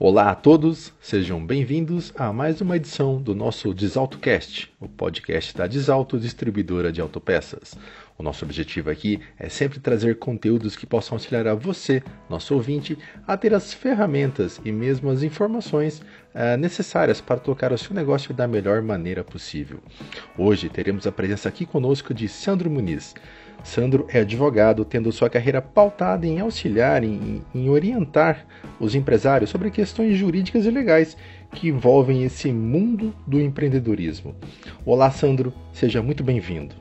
Olá a todos, sejam bem-vindos a mais uma edição do nosso DesaltoCast, o podcast da Desalto Distribuidora de Autopeças. O nosso objetivo aqui é sempre trazer conteúdos que possam auxiliar a você, nosso ouvinte, a ter as ferramentas e mesmo as informações uh, necessárias para tocar o seu negócio da melhor maneira possível. Hoje teremos a presença aqui conosco de Sandro Muniz. Sandro é advogado, tendo sua carreira pautada em auxiliar, em, em orientar os empresários sobre questões jurídicas e legais que envolvem esse mundo do empreendedorismo. Olá, Sandro, seja muito bem-vindo.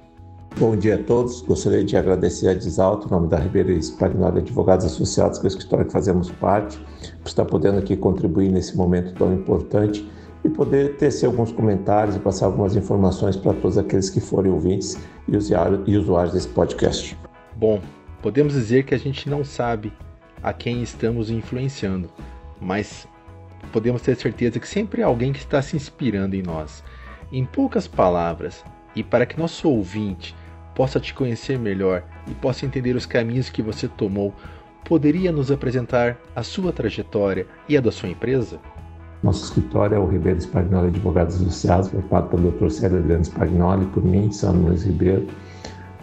Bom dia a todos. Gostaria de agradecer a Desalto, em nome da Ribeira Espagnoli Advogados Associados, que é o escritório que fazemos parte, por estar podendo aqui contribuir nesse momento tão importante e poder tecer alguns comentários e passar algumas informações para todos aqueles que forem ouvintes e usuários desse podcast. Bom, podemos dizer que a gente não sabe a quem estamos influenciando, mas podemos ter certeza que sempre há alguém que está se inspirando em nós. Em poucas palavras, e para que nosso ouvinte possa te conhecer melhor e possa entender os caminhos que você tomou, poderia nos apresentar a sua trajetória e a da sua empresa? Nosso escritório é o Ribeiro Spagnoli Advogados Associados, formado pelo Dr. Célio Adriano Spagnoli, por mim, Sandro Luiz Ribeiro.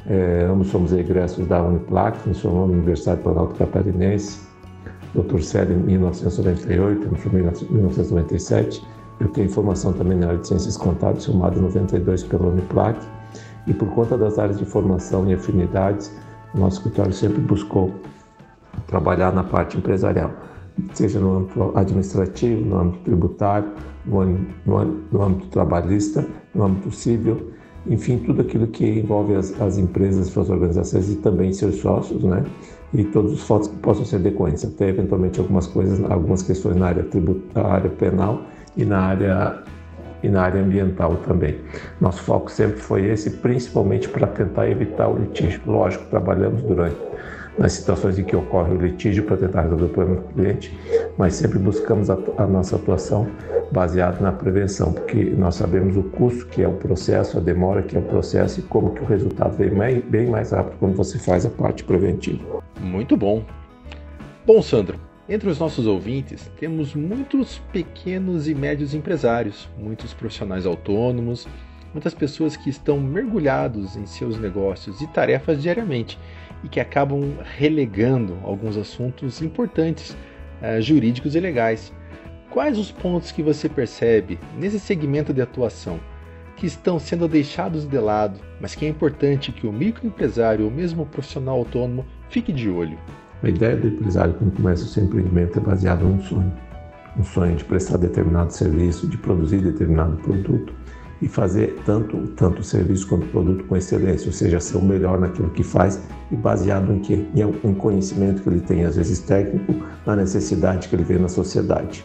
É, ambos somos egressos da Uniplac, nos formamos na Universidade Planalto Catarinense. Dr. Célio em 1998, eu me formei em 1997. Eu tenho formação também na área de Ciências Contábeis, formado em 92 pela Uniplac. E por conta das áreas de formação e afinidades, o nosso escritório sempre buscou trabalhar na parte empresarial seja no âmbito administrativo, no âmbito tributário, no, no, no âmbito trabalhista, no âmbito civil, enfim, tudo aquilo que envolve as, as, empresas, suas organizações e também seus sócios, né? E todos os fatos que possam ser decorrentes, até eventualmente algumas coisas, algumas questões na área tributária, penal e na área e na área ambiental também. Nosso foco sempre foi esse, principalmente para tentar evitar o litígio. Lógico, trabalhamos durante nas situações em que ocorre o litígio para tentar resolver o problema do cliente, mas sempre buscamos a, a nossa atuação baseada na prevenção, porque nós sabemos o custo que é o processo, a demora que é o processo e como que o resultado vem bem, bem mais rápido quando você faz a parte preventiva. Muito bom. Bom, Sandro, entre os nossos ouvintes, temos muitos pequenos e médios empresários, muitos profissionais autônomos, muitas pessoas que estão mergulhados em seus negócios e tarefas diariamente e que acabam relegando alguns assuntos importantes, uh, jurídicos e legais. Quais os pontos que você percebe nesse segmento de atuação que estão sendo deixados de lado, mas que é importante que o microempresário ou mesmo o profissional autônomo fique de olho? A ideia do empresário quando começa o seu empreendimento é baseada num sonho. Um sonho de prestar determinado serviço, de produzir determinado produto e fazer tanto, tanto serviço quanto produto com excelência, ou seja, ser o melhor naquilo que faz e baseado em que em conhecimento que ele tem, às vezes técnico, na necessidade que ele vê na sociedade.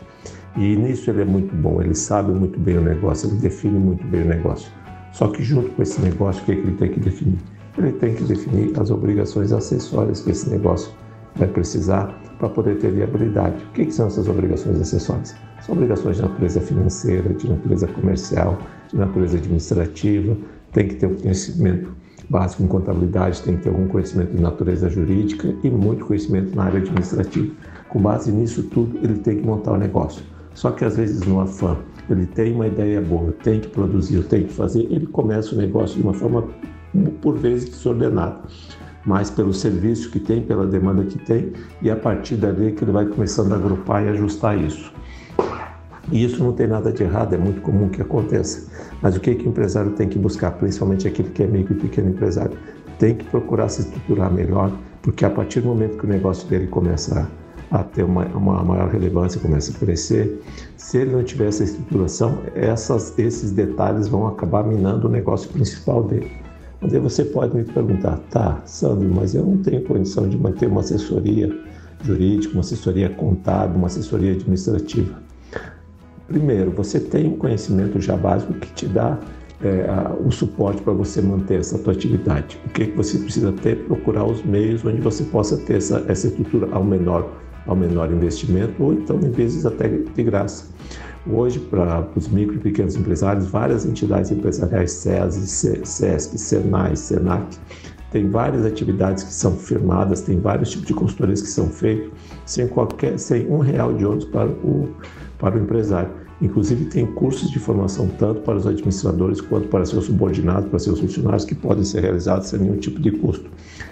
E nisso ele é muito bom, ele sabe muito bem o negócio, ele define muito bem o negócio. Só que junto com esse negócio, o que, é que ele tem que definir? Ele tem que definir as obrigações acessórias que esse negócio vai precisar para poder ter viabilidade. O que, que são essas obrigações acessórias? São obrigações de natureza financeira, de natureza comercial, de natureza administrativa, tem que ter um conhecimento básico em contabilidade, tem que ter algum conhecimento de natureza jurídica e muito conhecimento na área administrativa. Com base nisso tudo, ele tem que montar o negócio. Só que às vezes no afã, ele tem uma ideia boa, tem que produzir, tem que fazer, ele começa o negócio de uma forma por vezes desordenada, mas pelo serviço que tem, pela demanda que tem, e a partir dali é que ele vai começando a agrupar e ajustar isso. E isso não tem nada de errado, é muito comum que aconteça. Mas o que, que o empresário tem que buscar, principalmente aquele que é micro e pequeno empresário? Tem que procurar se estruturar melhor, porque a partir do momento que o negócio dele começa a, a ter uma, uma, maior relevância, começa a crescer, se ele não tiver essa estruturação, essas, esses detalhes vão acabar minando o negócio principal dele. Mas aí você pode me perguntar, tá, Sandro, mas eu não tenho condição de manter uma assessoria jurídica, uma assessoria contábil, uma assessoria administrativa. Primeiro, você tem um conhecimento já básico que te dá é, a, o suporte para você manter essa tua atividade. O que, você precisa ter? Procurar os meios onde você possa ter essa, essa estrutura ao menor, ao menor investimento ou então, em vezes, até de graça. Hoje, para os micro e pequenos empresários, várias entidades empresariais, SESI, SESC, SENAI, SENAC, tem várias atividades que são firmadas, tem vários tipos de consultorias que são feitos sem qualquer, sem um real de ônus para o, para o empresário. Inclusive tem cursos de formação tanto para os administradores quanto para seus subordinados, para seus funcionários, que podem ser realizados sem nenhum tipo de custo.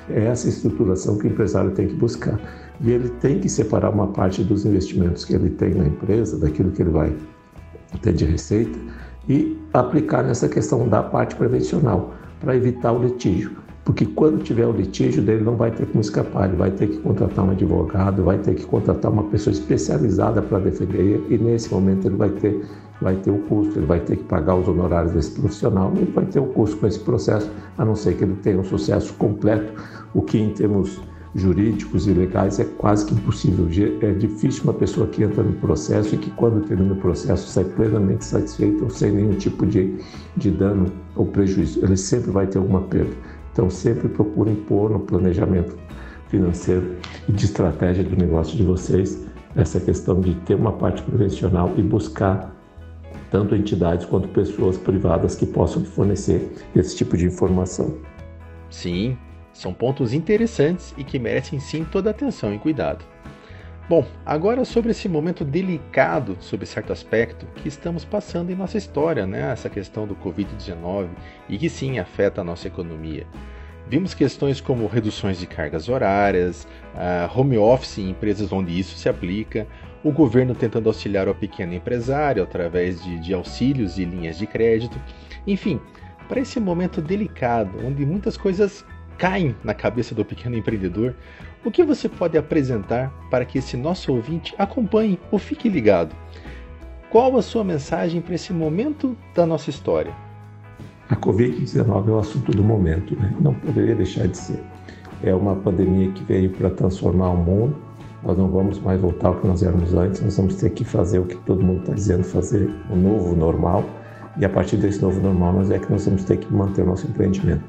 É essa estruturação que o empresário tem que buscar. E ele tem que separar uma parte dos investimentos que ele tem na empresa, daquilo que ele vai ter de receita, e aplicar nessa questão da parte prevencional, para evitar o litígio. Porque quando tiver o litígio dele, não vai ter como escapar, ele vai ter que contratar um advogado, vai ter que contratar uma pessoa especializada para defender, e nesse momento ele vai ter, vai ter o custo, ele vai ter que pagar os honorários desse profissional, ele vai ter o custo com esse processo, a não ser que ele tenha um sucesso completo, o que em termos jurídicos e legais é quase que impossível. É difícil uma pessoa que entra no processo e que, quando termina o processo, sai plenamente satisfeita ou sem nenhum tipo de, de dano ou prejuízo. Ele sempre vai ter alguma perda. Então, sempre procurem pôr no planejamento financeiro e de estratégia do negócio de vocês essa questão de ter uma parte prevencional e buscar tanto entidades quanto pessoas privadas que possam fornecer esse tipo de informação. Sim, são pontos interessantes e que merecem sim toda atenção e cuidado. Bom, agora sobre esse momento delicado, sob certo aspecto, que estamos passando em nossa história, né? Essa questão do Covid-19 e que sim afeta a nossa economia. Vimos questões como reduções de cargas horárias, home office em empresas onde isso se aplica, o governo tentando auxiliar o pequeno empresário através de, de auxílios e linhas de crédito. Enfim, para esse momento delicado, onde muitas coisas caem na cabeça do pequeno empreendedor, o que você pode apresentar para que esse nosso ouvinte acompanhe ou fique ligado? Qual a sua mensagem para esse momento da nossa história? A Covid-19 é o assunto do momento, né? não poderia deixar de ser. É uma pandemia que veio para transformar o mundo. Nós não vamos mais voltar ao que nós éramos antes, nós vamos ter que fazer o que todo mundo está dizendo, fazer o novo normal. E a partir desse novo normal, nós é que nós vamos ter que manter o nosso empreendimento.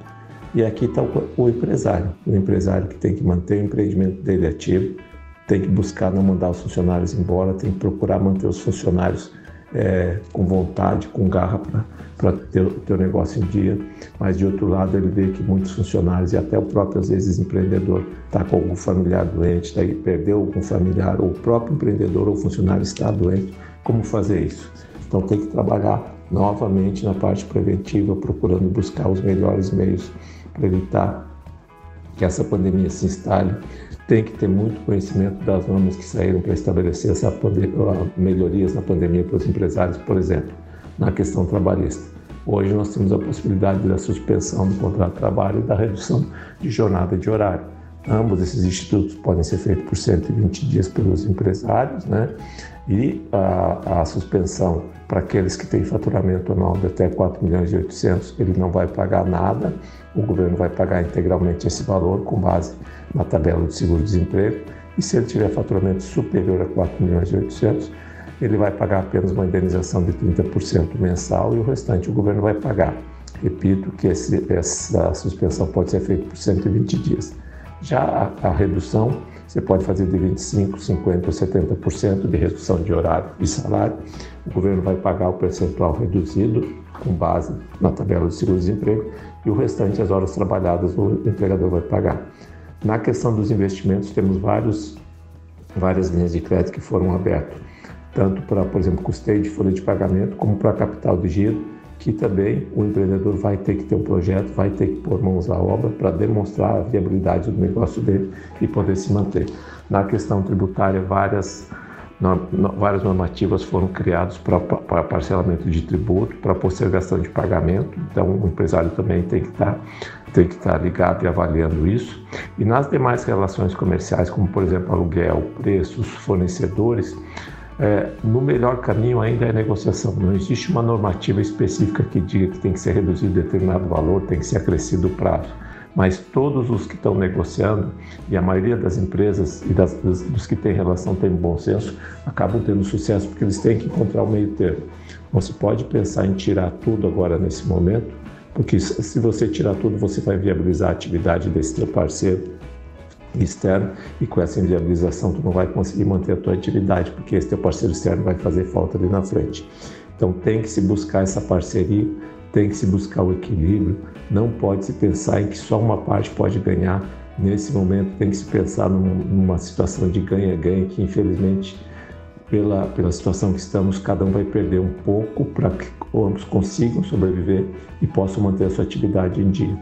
E aqui está o, o, empresário, o empresário que tem que manter o empreendimento dele ativo, tem que buscar não mandar os funcionários embora, tem que procurar manter os funcionários é, com vontade, com garra para ter, o negócio em dia. Mas de outro lado, ele vê que muitos funcionários e até o próprio, às vezes, empreendedor está com algum familiar doente, daí perdeu algum familiar, ou o próprio empreendedor ou funcionário está doente. Como fazer isso? Então tem que trabalhar novamente na parte preventiva, procurando buscar os melhores meios para evitar que essa pandemia se instale. Tem que ter muito conhecimento das normas que saíram para estabelecer essa melhorias na pandemia para os empresários, por exemplo, na questão trabalhista. Hoje nós temos a possibilidade da suspensão do contrato de trabalho e da redução de jornada de horário. Ambos esses institutos podem ser feitos por 120 dias pelos empresários, né? E a, a suspensão para aqueles que têm faturamento anual de até 4 milhões e 800, ele não vai pagar nada, o governo vai pagar integralmente esse valor com base na tabela do seguro-desemprego. E se ele tiver faturamento superior a 4 milhões e 800, ele vai pagar apenas uma indenização de 30% mensal e o restante o governo vai pagar. Repito que esse, essa suspensão pode ser feita por 120 dias. Já a, a redução você pode fazer de 25%, 50% ou 70% de redução de horário e salário. O governo vai pagar o percentual reduzido com base na tabela do seguro-desemprego e o restante, as horas trabalhadas, o empregador vai pagar. Na questão dos investimentos, temos vários, várias linhas de crédito que foram abertas, tanto para, por exemplo, custeio de folha de pagamento, como para capital de giro que também o empreendedor vai ter que ter um projeto, vai ter que pôr mãos à obra para demonstrar a viabilidade do negócio dele e poder se manter. Na questão tributária, várias, várias normativas foram criadas para, parcelamento de tributo, para postergação de pagamento, então o empresário também tem que estar tem que estar ligado e avaliando isso. E nas demais relações comerciais, como por exemplo aluguel, preços, fornecedores, é, no melhor caminho ainda é a negociação. Não existe uma normativa específica que diga que tem que ser reduzido determinado valor, tem que ser acrescido o prazo. Mas todos os que estão negociando, e a maioria das empresas e das, dos, que têm relação tem bom senso, acabam tendo sucesso porque eles têm que encontrar o meio termo. Não se pode pensar em tirar tudo agora nesse momento, porque se você tirar tudo, você vai viabilizar a atividade desse teu parceiro externo e com essa inviabilização tu não vai conseguir manter a tua atividade, porque esse teu parceiro externo vai fazer falta ali na frente. Então tem que se buscar essa parceria, tem que se buscar o equilíbrio, não pode se pensar em que só uma parte pode ganhar. Nesse momento tem que se pensar numa situação de ganha-ganha que infelizmente pela, pela situação que estamos, cada um vai perder um pouco para que ambos consigam sobreviver e possam manter a sua atividade em dia.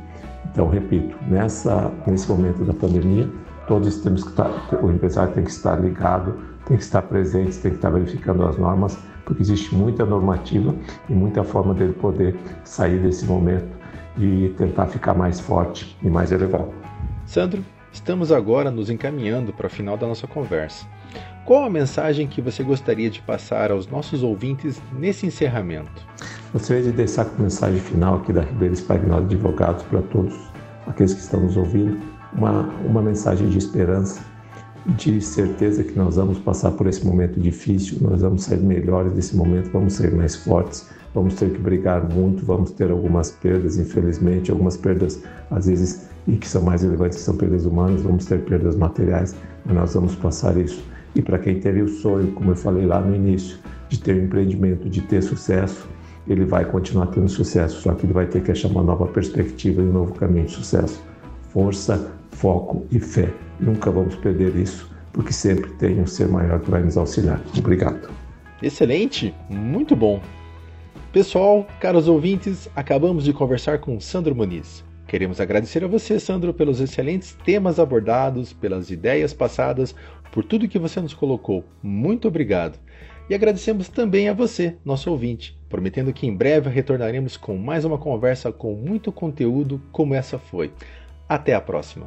Então, repito, nessa, nesse momento da pandemia, todos temos que estar, o empresário tem que estar ligado, tem que estar presente, tem que estar verificando as normas, porque existe muita normativa e muita forma dele poder sair desse momento e tentar ficar mais forte e mais elevado. Sandro, estamos agora nos encaminhando para o final da nossa conversa. Qual a mensagem que você gostaria de passar aos nossos ouvintes nesse encerramento? Gostaria de deixar como mensagem final aqui da Ribeira Espagnol Advogados para todos aqueles que estão nos ouvindo, uma, uma mensagem de esperança, de certeza que nós vamos passar por esse momento difícil, nós vamos sair melhores desse momento, vamos ser mais fortes, vamos ter que brigar muito, vamos ter algumas perdas, infelizmente, algumas perdas às vezes e que são mais relevantes, que são perdas humanas, vamos ter perdas materiais, mas nós vamos passar isso e para quem teve o sonho, como eu falei lá no início, de ter um empreendimento, de ter sucesso, ele vai continuar tendo sucesso, só que ele vai ter que achar uma nova perspectiva e um novo caminho de sucesso. Força, foco e fé. Nunca vamos perder isso, porque sempre tem um ser maior que vai nos auxiliar. Obrigado. Excelente, muito bom. Pessoal, caros ouvintes, acabamos de conversar com Sandro Muniz. Queremos agradecer a você, Sandro, pelos excelentes temas abordados, pelas ideias passadas, por tudo que você nos colocou. Muito obrigado. E agradecemos também a você, nosso ouvinte, prometendo que em breve retornaremos com mais uma conversa com muito conteúdo como essa foi. Até a próxima.